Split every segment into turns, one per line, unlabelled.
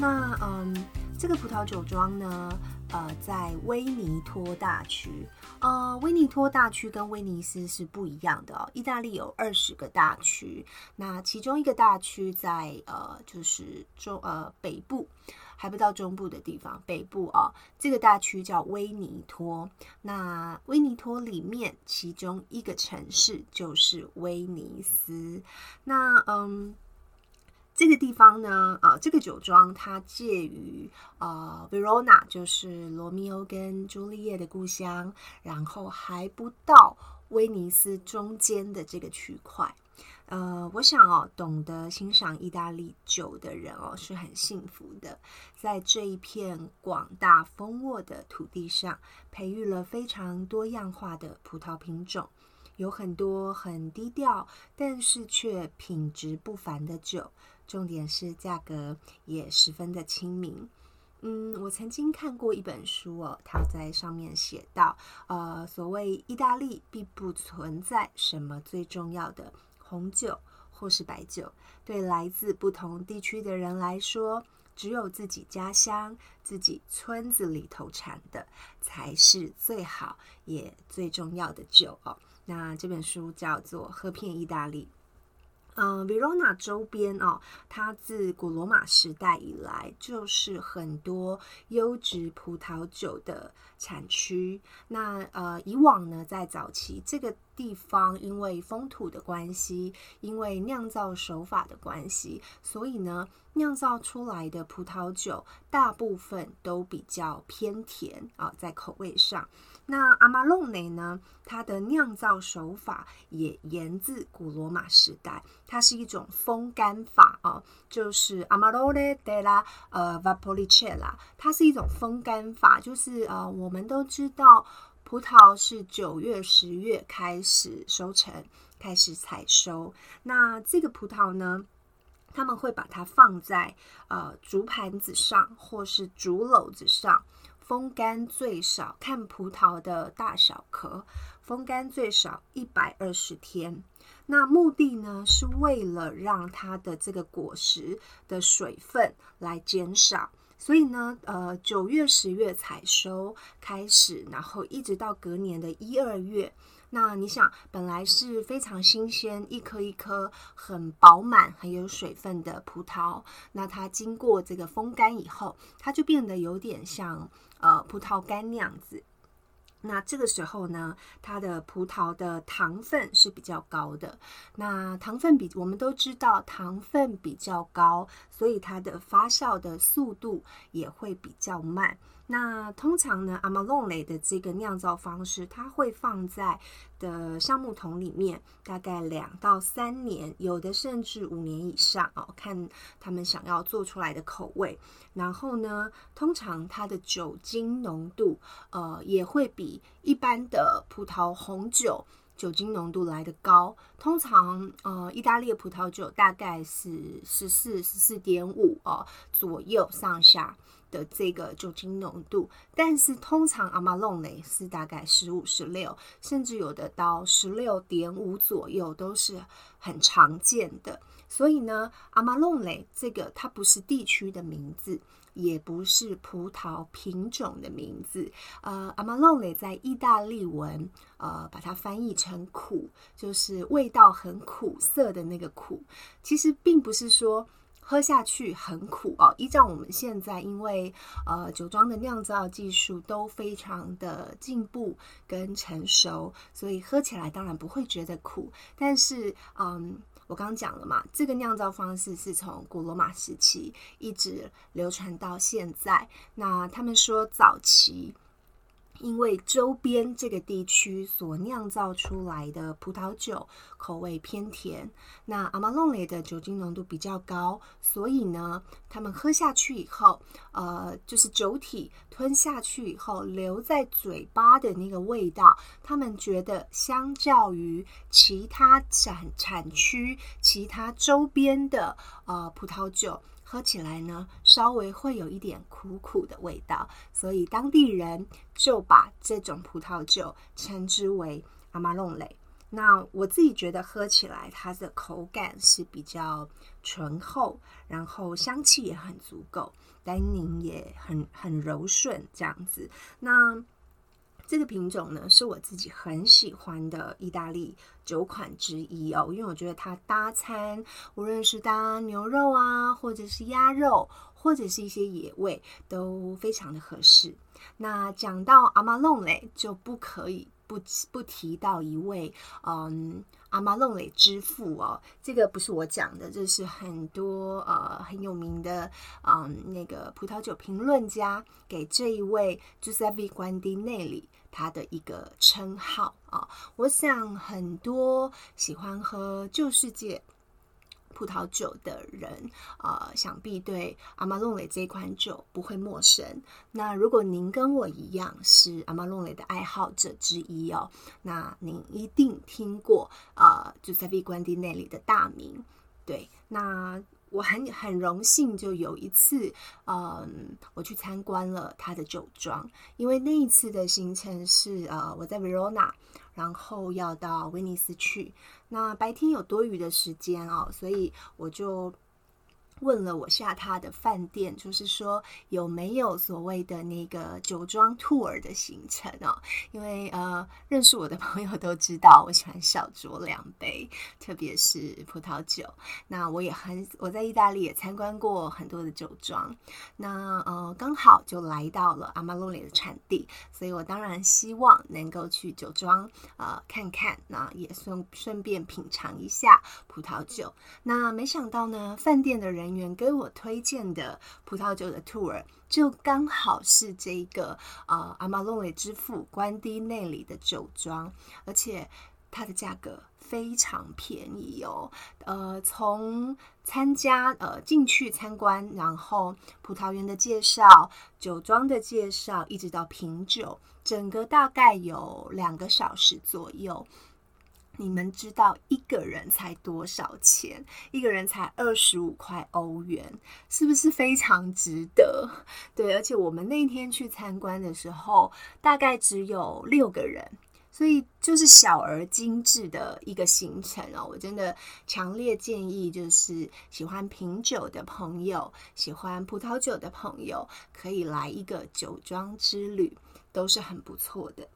那嗯，这个葡萄酒庄呢，呃，在威尼托大区。呃，威尼托大区跟威尼斯是不一样的哦。意大利有二十个大区，那其中一个大区在呃，就是中呃北部。还不到中部的地方，北部啊，这个大区叫威尼托。那威尼托里面，其中一个城市就是威尼斯。那嗯，这个地方呢，呃，这个酒庄它介于呃 Verona，就是罗密欧跟朱丽叶的故乡，然后还不到威尼斯中间的这个区块。呃，我想哦，懂得欣赏意大利酒的人哦，是很幸福的。在这一片广大丰沃的土地上，培育了非常多样化的葡萄品种，有很多很低调，但是却品质不凡的酒。重点是价格也十分的亲民。嗯，我曾经看过一本书哦，它在上面写到，呃，所谓意大利并不存在什么最重要的。红酒或是白酒，对来自不同地区的人来说，只有自己家乡、自己村子里头产的才是最好也最重要的酒哦。那这本书叫做《喝遍意大利》。嗯，Verona 周边哦，它自古罗马时代以来就是很多优质葡萄酒的产区。那呃，以往呢，在早期这个地方，因为风土的关系，因为酿造手法的关系，所以呢，酿造出来的葡萄酒大部分都比较偏甜啊，在口味上。那阿玛隆内呢？它的酿造手法也源自古罗马时代，它是一种风干法哦，就是阿玛罗内德拉呃 vapolicella，它是一种风干法，就是呃，我们都知道葡萄是九月、十月开始收成，开始采收。那这个葡萄呢，他们会把它放在呃竹盘子上，或是竹篓子上。风干最少看葡萄的大小壳，风干最少一百二十天。那目的呢，是为了让它的这个果实的水分来减少。所以呢，呃，九月、十月采收开始，然后一直到隔年的一二月。那你想，本来是非常新鲜，一颗一颗很饱满、很有水分的葡萄，那它经过这个风干以后，它就变得有点像。呃，葡萄干那样子，那这个时候呢，它的葡萄的糖分是比较高的。那糖分比我们都知道，糖分比较高，所以它的发酵的速度也会比较慢。那通常呢，阿玛隆雷的这个酿造方式，它会放在的橡木桶里面，大概两到三年，有的甚至五年以上哦，看他们想要做出来的口味。然后呢，通常它的酒精浓度，呃，也会比一般的葡萄红酒酒精浓度来的高。通常，呃，意大利葡萄酒大概是十四、十四点五哦左右上下。的这个酒精浓度，但是通常阿玛隆雷是大概十五、十六，甚至有的到十六点五左右都是很常见的。所以呢，阿玛隆雷这个它不是地区的名字，也不是葡萄品种的名字。呃，阿玛隆雷在意大利文，呃，把它翻译成苦，就是味道很苦涩的那个苦。其实并不是说。喝下去很苦哦。依照我们现在，因为呃酒庄的酿造技术都非常的进步跟成熟，所以喝起来当然不会觉得苦。但是，嗯，我刚讲了嘛，这个酿造方式是从古罗马时期一直流传到现在。那他们说早期。因为周边这个地区所酿造出来的葡萄酒口味偏甜，那阿玛隆雷的酒精浓度比较高，所以呢，他们喝下去以后，呃，就是酒体吞下去以后留在嘴巴的那个味道，他们觉得相较于其他产产区、其他周边的呃葡萄酒。喝起来呢，稍微会有一点苦苦的味道，所以当地人就把这种葡萄酒称之为阿玛隆雷。那我自己觉得喝起来它的口感是比较醇厚，然后香气也很足够，单宁也很很柔顺这样子。那这个品种呢，是我自己很喜欢的意大利酒款之一哦，因为我觉得它搭餐，无论是搭牛肉啊，或者是鸭肉，或者是一些野味，都非常的合适。那讲到阿玛隆嘞，就不可以。不不提到一位嗯阿玛隆雷之父哦，这个不是我讲的，这是很多呃很有名的嗯那个葡萄酒评论家给这一位 Giuseppe Guandinelli 他的一个称号啊。我想很多喜欢喝旧世界。葡萄酒的人，呃，想必对阿玛隆雷这款酒不会陌生。那如果您跟我一样是阿玛隆雷的爱好者之一哦，那您一定听过呃，就塞比关蒂内里的大名。对，那我很很荣幸，就有一次，嗯，我去参观了他的酒庄，因为那一次的行程是呃，我在 Verona。然后要到威尼斯去，那白天有多余的时间哦，所以我就。问了我下榻的饭店，就是说有没有所谓的那个酒庄 tour 的行程哦？因为呃，认识我的朋友都知道我喜欢小酌两杯，特别是葡萄酒。那我也很我在意大利也参观过很多的酒庄，那呃刚好就来到了阿玛罗里的产地，所以我当然希望能够去酒庄呃看看，那也顺顺便品尝一下葡萄酒。那没想到呢，饭店的人。员给我推荐的葡萄酒的 tour 就刚好是这个呃阿玛隆雷之父关蒂内里的酒庄，而且它的价格非常便宜哦。呃，从参加呃进去参观，然后葡萄园的介绍、酒庄的介绍，一直到品酒，整个大概有两个小时左右。你们知道一个人才多少钱？一个人才二十五块欧元，是不是非常值得？对，而且我们那天去参观的时候，大概只有六个人，所以就是小而精致的一个行程哦。我真的强烈建议，就是喜欢品酒的朋友，喜欢葡萄酒的朋友，可以来一个酒庄之旅，都是很不错的。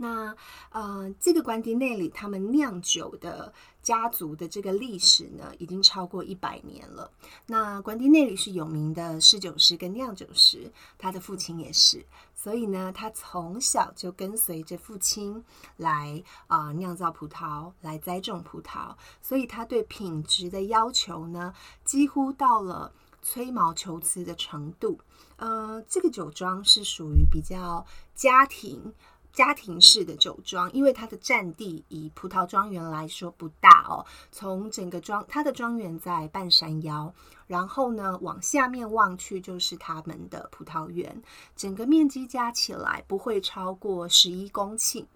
那呃，这个关迪内里他们酿酒的家族的这个历史呢，已经超过一百年了。那关迪内里是有名的侍酒师跟酿酒师，他的父亲也是，所以呢，他从小就跟随着父亲来啊酿造葡萄，来栽种葡萄，所以他对品质的要求呢，几乎到了吹毛求疵的程度。呃，这个酒庄是属于比较家庭。家庭式的酒庄，因为它的占地以葡萄庄园来说不大哦。从整个庄，它的庄园在半山腰，然后呢往下面望去就是他们的葡萄园，整个面积加起来不会超过十一公顷。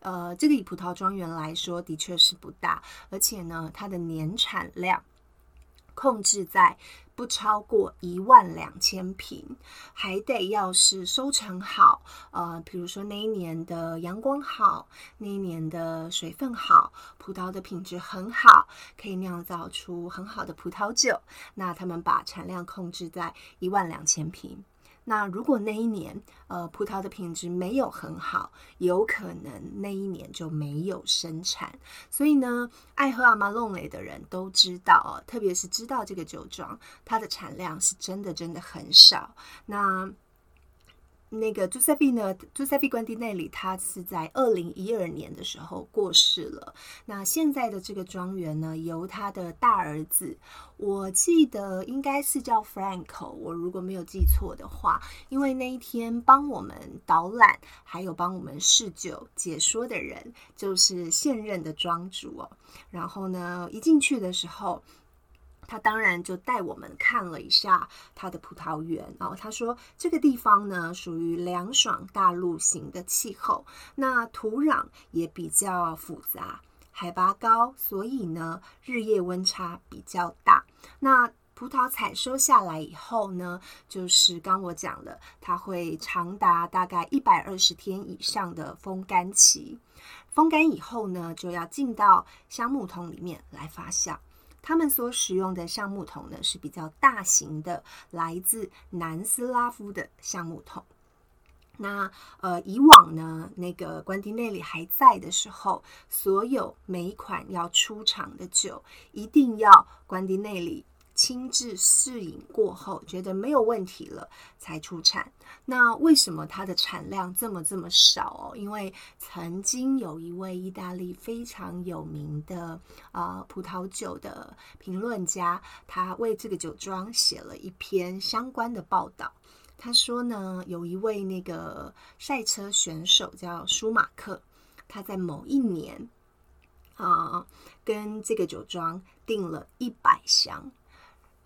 呃，这个以葡萄庄园来说的确是不大，而且呢，它的年产量控制在。不超过一万两千瓶，还得要是收成好，呃，比如说那一年的阳光好，那一年的水分好，葡萄的品质很好，可以酿造出很好的葡萄酒。那他们把产量控制在一万两千瓶。那如果那一年，呃，葡萄的品质没有很好，有可能那一年就没有生产。所以呢，爱喝阿玛隆雷的人都知道，特别是知道这个酒庄，它的产量是真的真的很少。那那个朱塞比呢？朱塞比关蒂内里，他是在二零一二年的时候过世了。那现在的这个庄园呢，由他的大儿子，我记得应该是叫 Franco，我如果没有记错的话，因为那一天帮我们导览还有帮我们试酒解说的人，就是现任的庄主哦。然后呢，一进去的时候。他当然就带我们看了一下他的葡萄园哦。他说这个地方呢属于凉爽大陆型的气候，那土壤也比较复杂，海拔高，所以呢日夜温差比较大。那葡萄采收下来以后呢，就是刚我讲的，它会长达大概一百二十天以上的风干期。风干以后呢，就要进到橡木桶里面来发酵。他们所使用的橡木桶呢是比较大型的，来自南斯拉夫的橡木桶。那呃，以往呢，那个关帝内里还在的时候，所有每一款要出厂的酒，一定要关帝内里亲自试饮过后，觉得没有问题了才出产。那为什么它的产量这么这么少哦？因为曾经有一位意大利非常有名的啊葡萄酒的评论家，他为这个酒庄写了一篇相关的报道。他说呢，有一位那个赛车选手叫舒马克，他在某一年啊跟这个酒庄订了一百箱。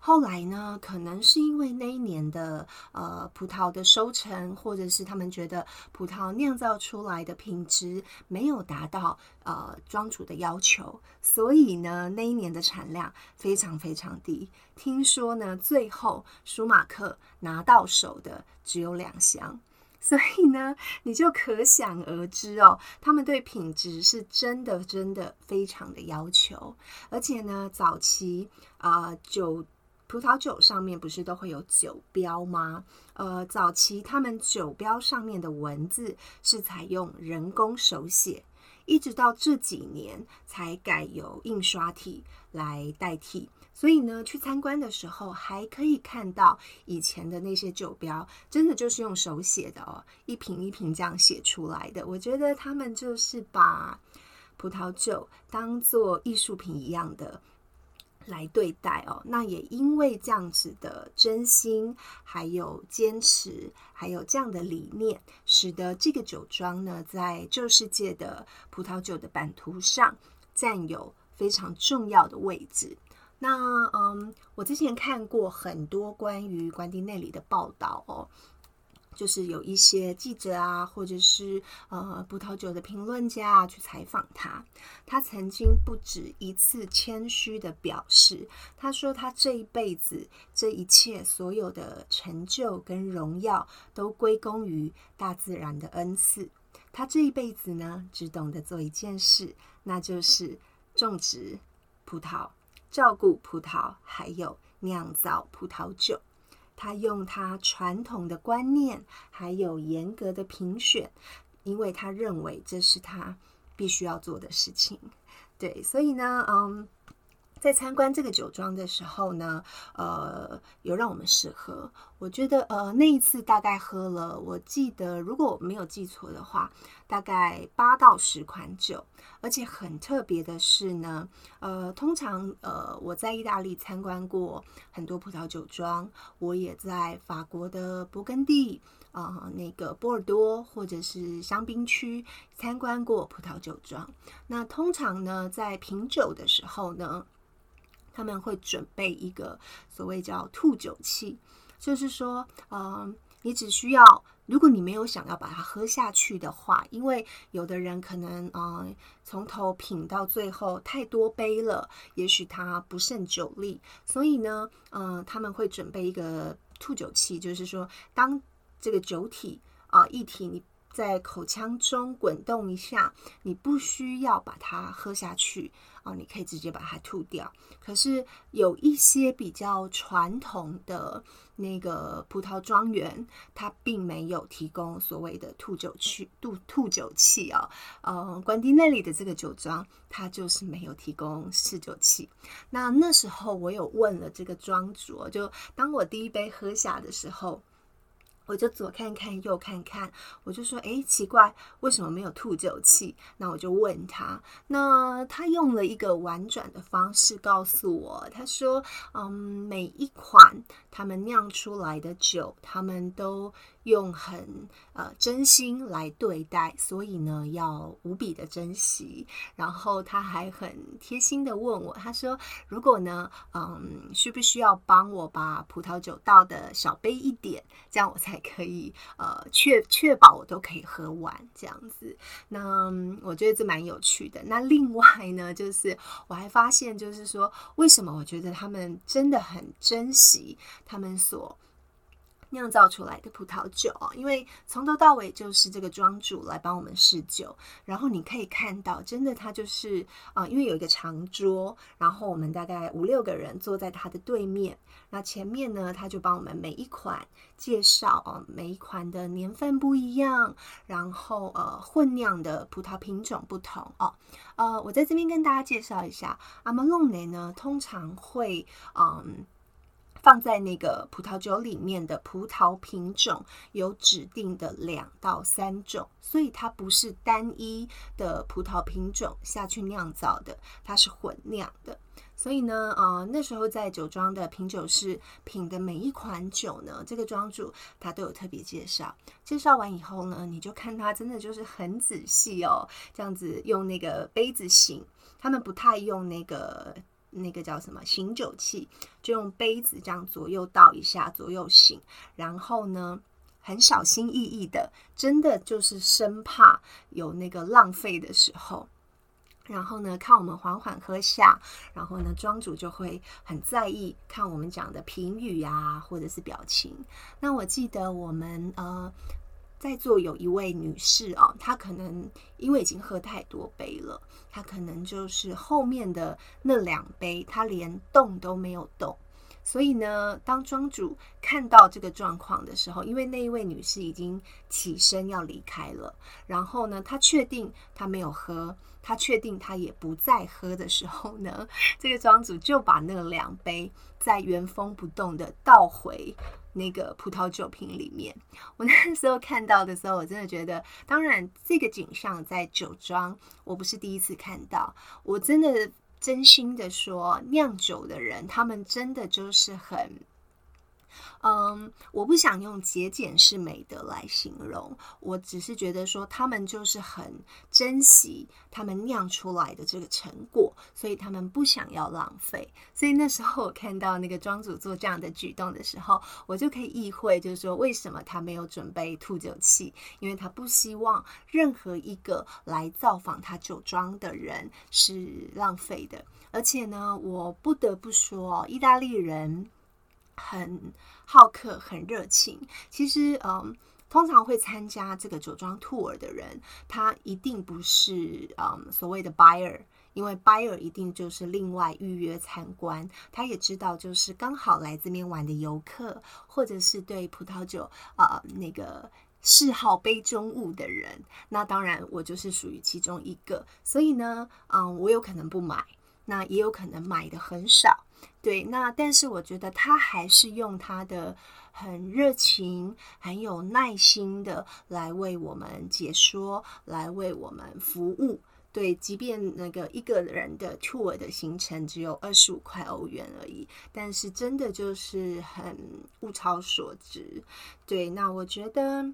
后来呢，可能是因为那一年的呃葡萄的收成，或者是他们觉得葡萄酿造出来的品质没有达到呃庄主的要求，所以呢那一年的产量非常非常低。听说呢，最后舒马克拿到手的只有两箱，所以呢你就可想而知哦，他们对品质是真的真的非常的要求，而且呢早期啊酒。葡萄酒上面不是都会有酒标吗？呃，早期他们酒标上面的文字是采用人工手写，一直到这几年才改由印刷体来代替。所以呢，去参观的时候还可以看到以前的那些酒标，真的就是用手写的哦，一瓶一瓶这样写出来的。我觉得他们就是把葡萄酒当做艺术品一样的。来对待哦，那也因为这样子的真心，还有坚持，还有这样的理念，使得这个酒庄呢，在旧世界的葡萄酒的版图上占有非常重要的位置。那嗯，我之前看过很多关于关蒂内里的报道哦。就是有一些记者啊，或者是呃葡萄酒的评论家啊去采访他，他曾经不止一次谦虚的表示，他说他这一辈子这一切所有的成就跟荣耀都归功于大自然的恩赐。他这一辈子呢，只懂得做一件事，那就是种植葡萄、照顾葡萄，还有酿造葡萄酒。他用他传统的观念，还有严格的评选，因为他认为这是他必须要做的事情。对，所以呢，嗯。在参观这个酒庄的时候呢，呃，有让我们试喝。我觉得，呃，那一次大概喝了，我记得如果我没有记错的话，大概八到十款酒。而且很特别的是呢，呃，通常，呃，我在意大利参观过很多葡萄酒庄，我也在法国的勃艮第啊，那个波尔多或者是香槟区参观过葡萄酒庄。那通常呢，在品酒的时候呢，他们会准备一个所谓叫吐酒器，就是说，嗯，你只需要，如果你没有想要把它喝下去的话，因为有的人可能，嗯，从头品到最后太多杯了，也许他不胜酒力，所以呢，嗯，他们会准备一个吐酒器，就是说，当这个酒体啊液体你。在口腔中滚动一下，你不需要把它喝下去啊，你可以直接把它吐掉。可是有一些比较传统的那个葡萄庄园，它并没有提供所谓的吐酒器、吐吐酒器啊。呃，关帝那里的这个酒庄，它就是没有提供试酒器。那那时候我有问了这个庄主，就当我第一杯喝下的时候。我就左看看右看看，我就说：“哎，奇怪，为什么没有吐酒器？”那我就问他，那他用了一个婉转的方式告诉我，他说：“嗯，每一款他们酿出来的酒，他们都用很呃真心来对待，所以呢要无比的珍惜。然后他还很贴心的问我，他说：“如果呢，嗯，需不需要帮我把葡萄酒倒的小杯一点，这样我才可以呃确确保我都可以喝完这样子。”那我觉得这蛮有趣的。那另外呢，就是我还发现，就是说为什么我觉得他们真的很珍惜他们所。酿造出来的葡萄酒，因为从头到尾就是这个庄主来帮我们试酒，然后你可以看到，真的他就是啊，因为有一个长桌，然后我们大概五六个人坐在他的对面，那前面呢，他就帮我们每一款介绍哦，每一款的年份不一样，然后呃混酿的葡萄品种不同哦，呃，我在这边跟大家介绍一下，阿玛隆雷呢，通常会嗯。放在那个葡萄酒里面的葡萄品种有指定的两到三种，所以它不是单一的葡萄品种下去酿造的，它是混酿的。所以呢，呃，那时候在酒庄的品酒师品的每一款酒呢，这个庄主他都有特别介绍。介绍完以后呢，你就看他真的就是很仔细哦，这样子用那个杯子醒，他们不太用那个。那个叫什么醒酒器，就用杯子这样左右倒一下，左右醒，然后呢，很小心翼翼的，真的就是生怕有那个浪费的时候。然后呢，看我们缓缓喝下，然后呢，庄主就会很在意看我们讲的评语呀，或者是表情。那我记得我们呃。在座有一位女士哦，她可能因为已经喝太多杯了，她可能就是后面的那两杯，她连动都没有动。所以呢，当庄主看到这个状况的时候，因为那一位女士已经起身要离开了，然后呢，他确定她没有喝，他确定她也不再喝的时候呢，这个庄主就把那两杯再原封不动的倒回。那个葡萄酒瓶里面，我那时候看到的时候，我真的觉得，当然这个景象在酒庄，我不是第一次看到，我真的真心的说，酿酒的人，他们真的就是很。嗯，我不想用节俭是美德来形容，我只是觉得说他们就是很珍惜他们酿出来的这个成果，所以他们不想要浪费。所以那时候我看到那个庄主做这样的举动的时候，我就可以意会，就是说为什么他没有准备吐酒器，因为他不希望任何一个来造访他酒庄的人是浪费的。而且呢，我不得不说，意大利人。很好客，很热情。其实，嗯，通常会参加这个酒庄 tour 的人，他一定不是嗯所谓的 buyer，因为 buyer 一定就是另外预约参观。他也知道，就是刚好来这边玩的游客，或者是对葡萄酒啊那个嗜好杯中物的人。那当然，我就是属于其中一个。所以呢，嗯，我有可能不买，那也有可能买的很少。对，那但是我觉得他还是用他的很热情、很有耐心的来为我们解说，来为我们服务。对，即便那个一个人的 tour 的行程只有二十五块欧元而已，但是真的就是很物超所值。对，那我觉得，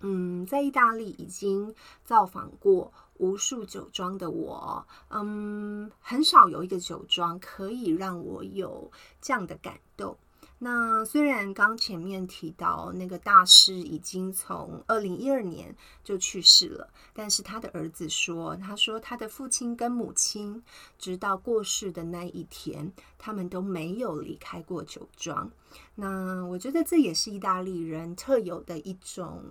嗯，在意大利已经造访过。无数酒庄的我，嗯，很少有一个酒庄可以让我有这样的感动。那虽然刚前面提到那个大师已经从二零一二年就去世了，但是他的儿子说，他说他的父亲跟母亲直到过世的那一天，他们都没有离开过酒庄。那我觉得这也是意大利人特有的一种。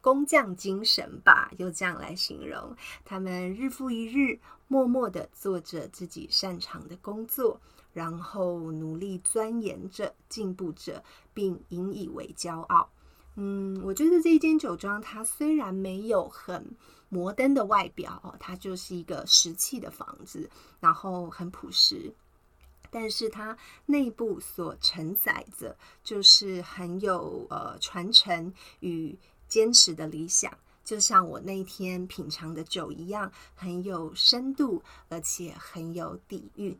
工匠精神吧，就这样来形容。他们日复一日，默默的做着自己擅长的工作，然后努力钻研着、进步着，并引以为骄傲。嗯，我觉得这间酒庄，它虽然没有很摩登的外表，它就是一个石砌的房子，然后很朴实，但是它内部所承载着，就是很有呃传承与。坚持的理想，就像我那天品尝的酒一样，很有深度，而且很有底蕴。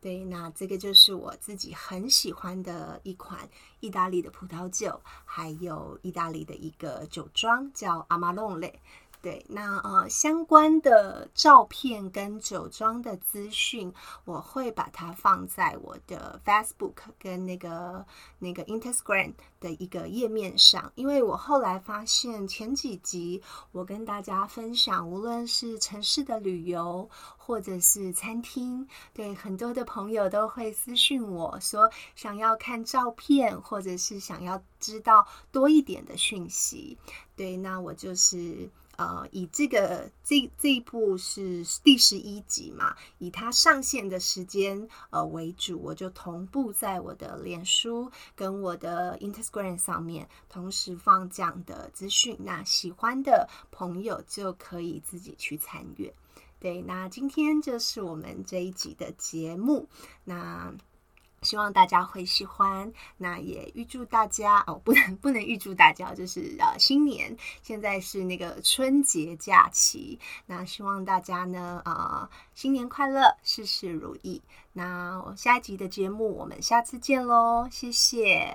对，那这个就是我自己很喜欢的一款意大利的葡萄酒，还有意大利的一个酒庄叫阿玛隆雷。对，那呃相关的照片跟酒庄的资讯，我会把它放在我的 Facebook 跟那个那个 Instagram 的一个页面上。因为我后来发现前几集我跟大家分享，无论是城市的旅游或者是餐厅，对很多的朋友都会私讯我说想要看照片，或者是想要知道多一点的讯息。对，那我就是。呃，以这个这这一部是第十一集嘛，以它上线的时间呃为主，我就同步在我的脸书跟我的 Instagram 上面同时放这样的资讯，那喜欢的朋友就可以自己去参阅。对，那今天就是我们这一集的节目，那。希望大家会喜欢，那也预祝大家哦，不能不能预祝大家，就是呃新年，现在是那个春节假期，那希望大家呢啊新年快乐，事事如意。那我下一集的节目我们下次见喽，谢谢。